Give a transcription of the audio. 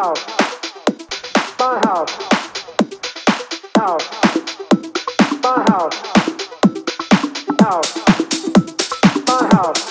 house, my house, house, my house, house, my house.